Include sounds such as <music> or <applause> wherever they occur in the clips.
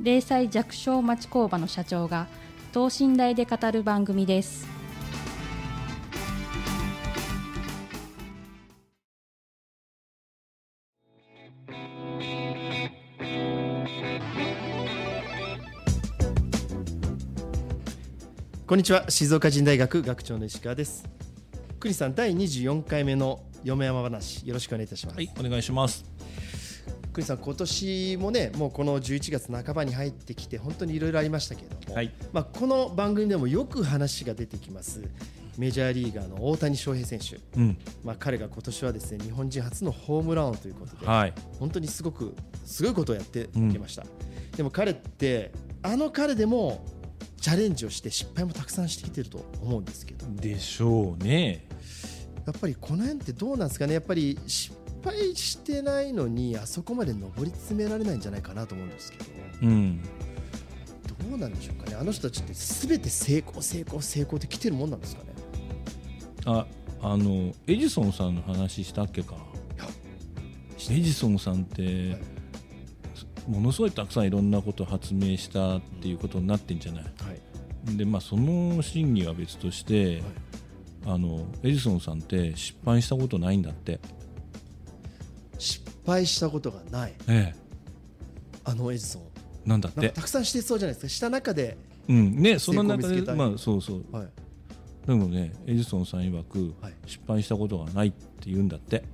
零細弱小町工場の社長が等身大で語る番組です。こんにちは。静岡人大学学長の石川です。国さん第24回目の嫁山話よろしくお願いいたします。はい、お願いします。国さん今年もねもうこの11月半ばに入ってきて本当にいろいろありましたけれども、はい。まあ、この番組でもよく話が出てきますメジャーリーガーの大谷翔平選手、うん、まあ、彼が今年はですね日本人初のホームラン王ということで、はい、本当にすごくすごいことをやってきました、でも彼ってあの彼でもチャレンジをして失敗もたくさんしてきてると思うんですけど。でしょうね。やっぱりこの辺ってどうなんですかね。やっぱり失敗してないのにあそこまで上り詰められないんじゃないかなと思うんですけどうん、どうなんでしょうかね。あの人たちって全て成功成功成功って来てるもんなんですかね。あ、あのエジソンさんの話したっけか？エジソンさんって、はい。ものすごいたくさんいろんなことを発明したっていうことになってんじゃない？はい。で、まあその真偽は別として、あのエジソンさんって失敗したことないんだって。失敗したことがない。えあのエジソン。え、なんだって。たくさんしてそうじゃないですか。した中で、うん、ね、その中でまあそうそう。はい。でもね、エジソンさん曰く、はい。失敗したことがないって言うんだって。はい、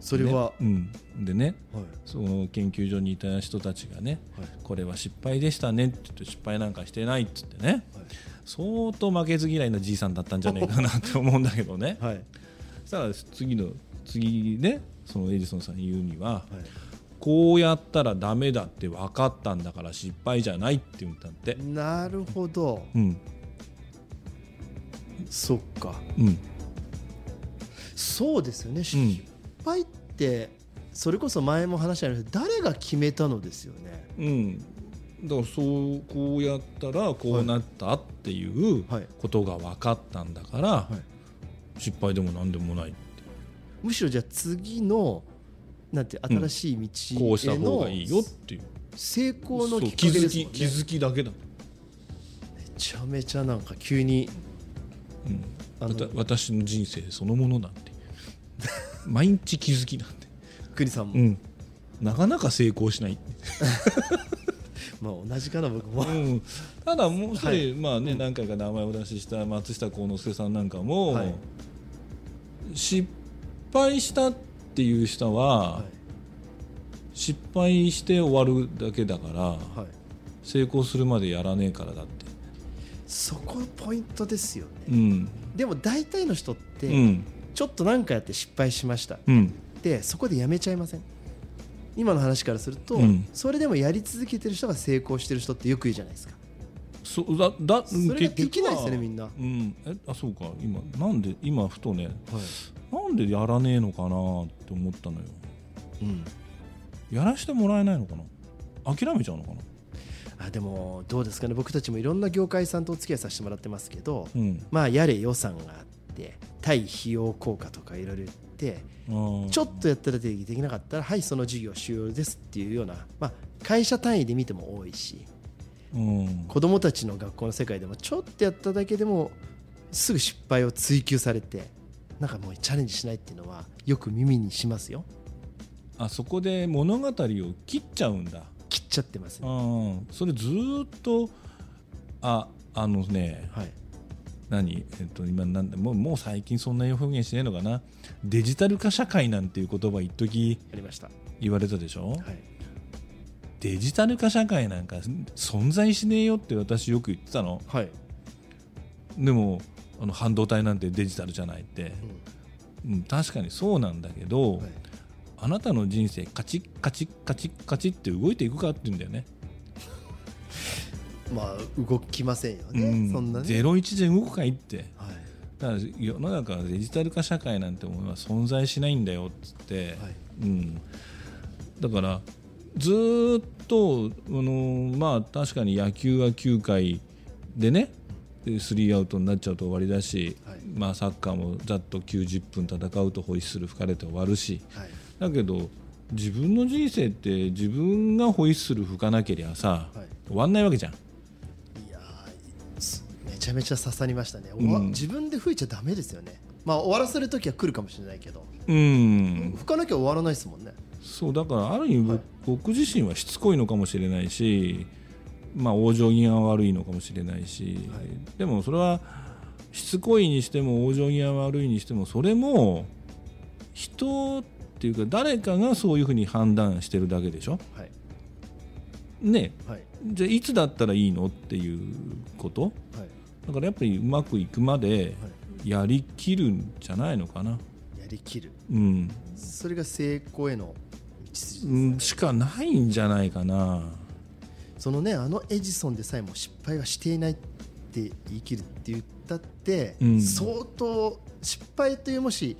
それは、ねうん、でねはい。その研究所にいた人たちがね、はい。これは失敗でしたねって言って失敗なんかしてないって言ってね、はい。相当負けず嫌いなじいさんだったんじゃないかなって思うんだけどね。はい。そしたら次の次ねそのエジソンさん言うには、はい。こうやったらダメだって分かったんだから失敗じゃないって言ったって。なるほど。うん。そっか。うん。そうですよね、失敗ってそれこそ前も話したように誰が決めたのですよね。うん。だからそうこうやったらこうなったっていうはい。ことが分かったんだから、失敗でも何でもないむしろじゃあ次のなんて新しい道こうしたへの方がいいよっていう。成功のきっかけですもんね。気づき気づきだけだ、めちゃめちゃなんか急にうん、あのわた私の人生そのものなんて。<laughs> 毎日気づきなんて、国さんも、うん、なかなか成功しない、<laughs> まあ同じかな僕も、うん、ただもう一人、はい。まあね、何回か名前をお出しした松下幸之助さんなんかも、はい。失敗したっていう人は、はい失敗して終わるだけだからはい、成功するまでやらねえからだって、そこポイントですよね、うん。でも大体の人って、うん。ちょっと何かやって失敗しました。うん、でそこでやめちゃいません。今の話からすると、うん。それでもやり続けてる人が成功してる人ってよく言うじゃないですか。そうだだそれができないですよねみんな、うん、えあそうか。今なんで今ふとねはいなんでやらねえのかなって思ったのよ。うん、やらしてもらえないのかな？諦めちゃうのかな？あでもどうですかね。僕たちもいろんな業界さんとお付き合いさせてもらってますけど、うん。まあやれ予算があって対費用効果とかいろいろ言ってあちょっとやったらできなかったらはいその事業終了ですっていうような、まあ、会社単位で見ても多いしうん。子どもたちの学校の世界でもちょっとやっただけでもすぐ失敗を追求されてなんかもうチャレンジしないっていうのはよく耳にしますよ。あそこで物語を切っちゃうんだ。切っちゃってますね。うん。それずーっとああのねはい。何、えっと、今なんだもうもう最近そんな表現してないのかな？デジタル化社会なんていう言葉一時ありました。言われたでしょ、はい。デジタル化社会なんか存在しねえよって私よく言ってたの。はい、でもあの半導体なんてデジタルじゃないって、うん、確かにそうなんだけど、はいああなたの人生カチッカチッカチッカチッって動いていくかって言うんだよね。<laughs> まあ動きませんよね、うん。そんなね。ゼロ一で動くかいって。はい。だから世の中はデジタル化社会なんてものは存在しないんだよっつって、はい。うん、だからずーっとあのまあ確かに野球は9回でねでスリーアウトになっちゃうと終わりだし、はい。まあ、サッカーもざっと90分戦うとホイッスル吹かれて終わるし。はい。だけど自分の人生って自分がホイッスル吹かなけりゃさ、はい。終わんないわけじゃん。めちゃめちゃ刺さりましたね、うん。自分で吹いちゃダメですよね。まあ終わらせる時は来るかもしれないけど、うん。吹かなきゃ終わらないですもんね。そうだからある意味、はい僕自身はしつこいのかもしれないし、まあ、往生際は悪いのかもしれないし、はい。でもそれはしつこいにしても往生際悪いにしてもそれも人っていうか誰かがそういうふうに判断してるだけでしょ？はい。ね。はい。じゃあいつだったらいいの？っていうこと？はい。だからやっぱりうまくいくまでやりきるんじゃないのかな？やりきる。うん。それが成功への道筋うん、しかないんじゃないかな。そのねあのエジソンでさえも失敗はしていないって言い切るって言ったって、うん。相当失敗というもし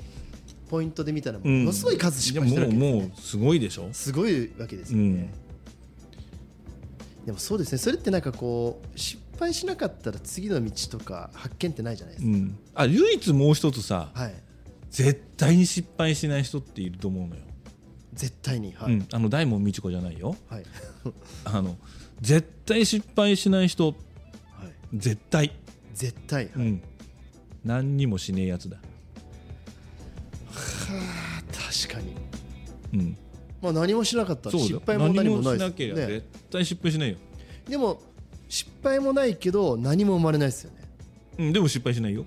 ポイントで見たらもうん。のすごい数失敗してるわけですよね。でももうもうすごいでしょ？すごいわけですよね、でもそうですね。それってなんかこう失敗しなかったら次の道とか発見ってないじゃないですか、うん、あ唯一もう一つさはい。絶対に失敗しない人っていると思うのよ、絶対にはい、うん、あの大門未知子じゃないよ。はい。<laughs> あの絶対失敗しない人。はい。絶対、絶対、はいうん、何にもしねえやつだ、確かに。うん、まあ何もしなかった失敗も何もない何もしなければね絶対失敗しないよ、でも失敗もないけど何も生まれないですよね。うん、でも失敗しないよ、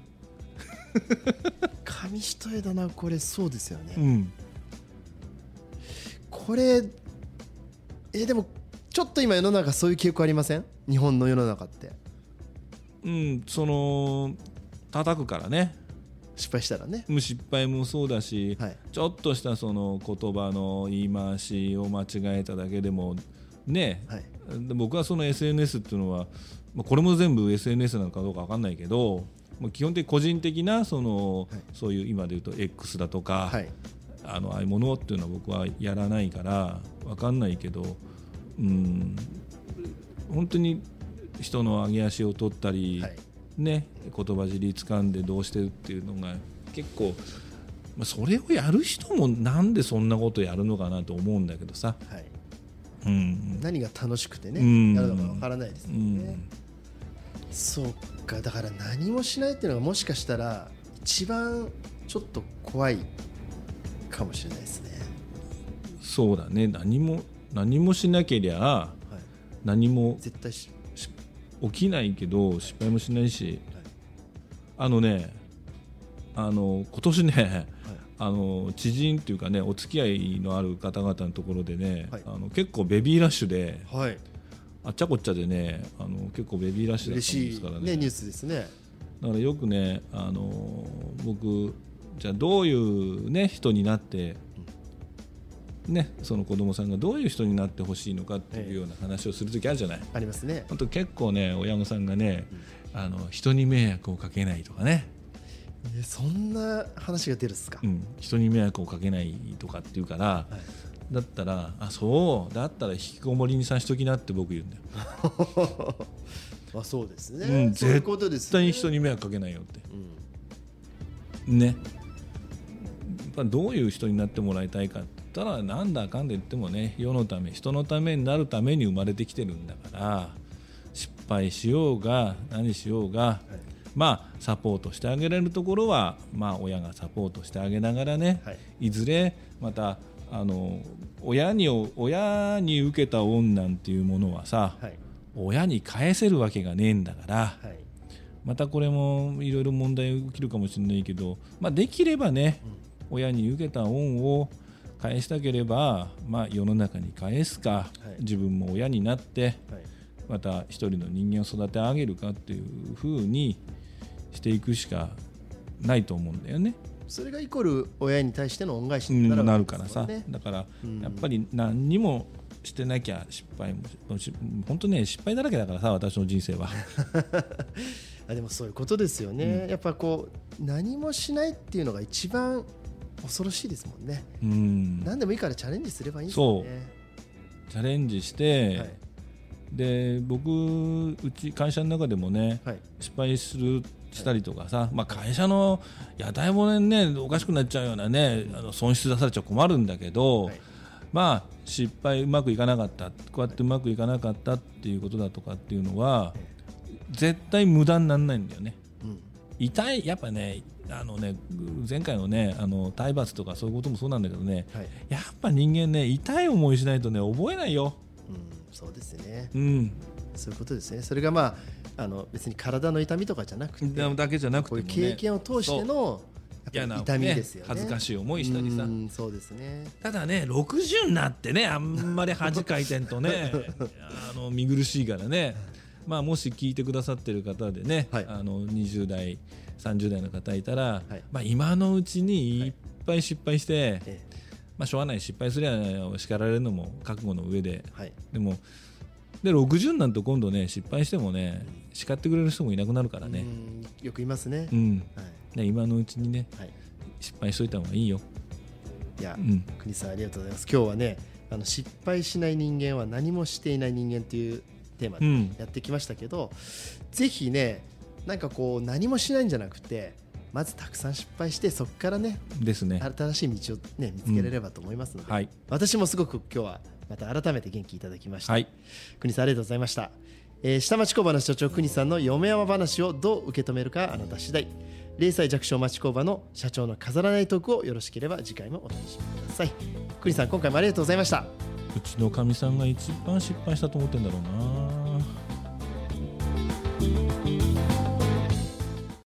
<laughs> 紙一重だなこれ。そうですよね、うん、これえでもちょっと今世の中そういう傾向ありません？日本の世の中って。うん、その叩くからね。失敗したらね。うん失敗もそうだし、はい。ちょっとしたその言葉の言い回しを間違えただけでもね、はい。で僕はその SNS っていうのは、まあ、これも全部 SNS なのかどうか分かんないけど、まあ、基本的に個人的なその、はい。そういう今で言うと X だとか、はいあのああいうものっていうのは僕はやらないから分かんないけど、うん、本当に人の上げ足を取ったり、はい。ね、言葉尻掴んでどうしてるっていうのが結構、まあ、それをやる人もなんでそんなことやるのかなと思うんだけどさ。はい。うん。何が楽しくてねうん。やるのかわからないですようね、ん。そうかだから何もしないっていうのがもしかしたら一番ちょっと怖いかもしれないですね、そうだね。何も何もしなけりゃはい、何も絶対し、起きないけど失敗もしないし。はい。あのねあの今年ねはい。あの知人っていうかねお付き合いのある方々のところでね、はい。あの結構ベビーラッシュではい、あっちゃこっちゃでねあの結構ベビーラッシュだったもんで嬉しい、すからね、ニュースですね。だからよくねあの僕じゃあどういう、ね、人になって、ね、その子供さんがどういう人になってほしいのかっていうような話をする時あるじゃない。ありますね。本当結構ね親御さんがね、あの人に迷惑をかけないとかね、えそんな話が出るんですか、うん、人に迷惑をかけないとかって言うから、はい。だったらあそうだったら引きこもりにさしときなって僕言うんだよ、<laughs> あそうですね、絶対に人に、に迷惑かけないよって。うん。ねぱどういう人になってもらいたいかって言ったらなんだかんで言ってもね世のため人のためになるために生まれてきてるんだから失敗しようが何しようが、はい。まあサポートしてあげられるところは、まあ、親がサポートしてあげながらね、はい。い、ずれまたあの親に親に受けた恩なんていうものはさ、はい。親に返せるわけがねえんだからはい。またこれもいろいろ問題起きるかもしれないけど、まあ、できればね、親に受けた恩を返したければ、まあ、世の中に返すか、はい。自分も親になってはい。また一人の人間を育て上げるかっていうふうにしていくしかないと思うんだよね。それがイコール親に対しての恩返しうんになるなわけですもるからさ。ん。ねだからうんやっぱり何にもしてなきゃ失敗もし本当ね失敗だらけだからさ私の人生は。<laughs> あでもそういうことですよね、やっぱこう何もしないっていうのが一番恐ろしいですもんね。うん。何でもいいからチャレンジすればいいんですよねチャレンジして、はい。で僕うち会社の中でもねはい。失敗するしたりとかさ、まあ、会社の屋台骨にねおかしくなっちゃうようなねあの損失出されちゃ困るんだけど、はい。まあ失敗うまくいかなかったこうやってうまくいかなかったっていうことだとかっていうのは絶対無駄にならないんだよね。うん痛いやっぱねあのね前回のねあの体罰とかそういうこともそうなんだけどねはい。やっぱ人間ね痛い思いしないとね覚えないよ。うん、そうですね。うん。そういうことですね。それがまああの別に体の痛みとかじゃなくてだだけじゃなくてこういうもね経験を通しての痛みですよね。恥ずかしい思いしたりさ。うんそうですね。ただね60になってねあんまり恥かいてんとね <laughs> あの見苦しいからねまあもし聞いてくださってる方でね、はい。あの20代30代の方いたら、はい。まあ、今のうちにい。っぱい失敗して、えまあ、しょうがない失敗すりゃ叱られるのも覚悟の上で。でもで60になると今度ね失敗してもね叱ってくれる人もいなくなるからね、うんよく言いますね、うん。はい。ね今のうちにねはい、失敗しといた方がいいよ、いや、うん、国さんありがとうございます。今日はねあの失敗しない人間は何もしていない人間というテーマでうん。やってきましたけど、ぜひねなんかこう何もしないんじゃなくてまずたくさん失敗してそこからねですね。新しい道を、ね、見つけれればと思いますので、はい。私もすごく今日はまた改めて元気いただきました、はい。国さんありがとうございました、えー下町工場の社長国さんの嫁山話をどう受け止めるかあなた次第。0歳弱小町工場の社長の飾らないトークをよろしければ次回もお楽しみください。国さん今回もありがとうございました。うちのかみさんが一番失敗したと思ってんだろうな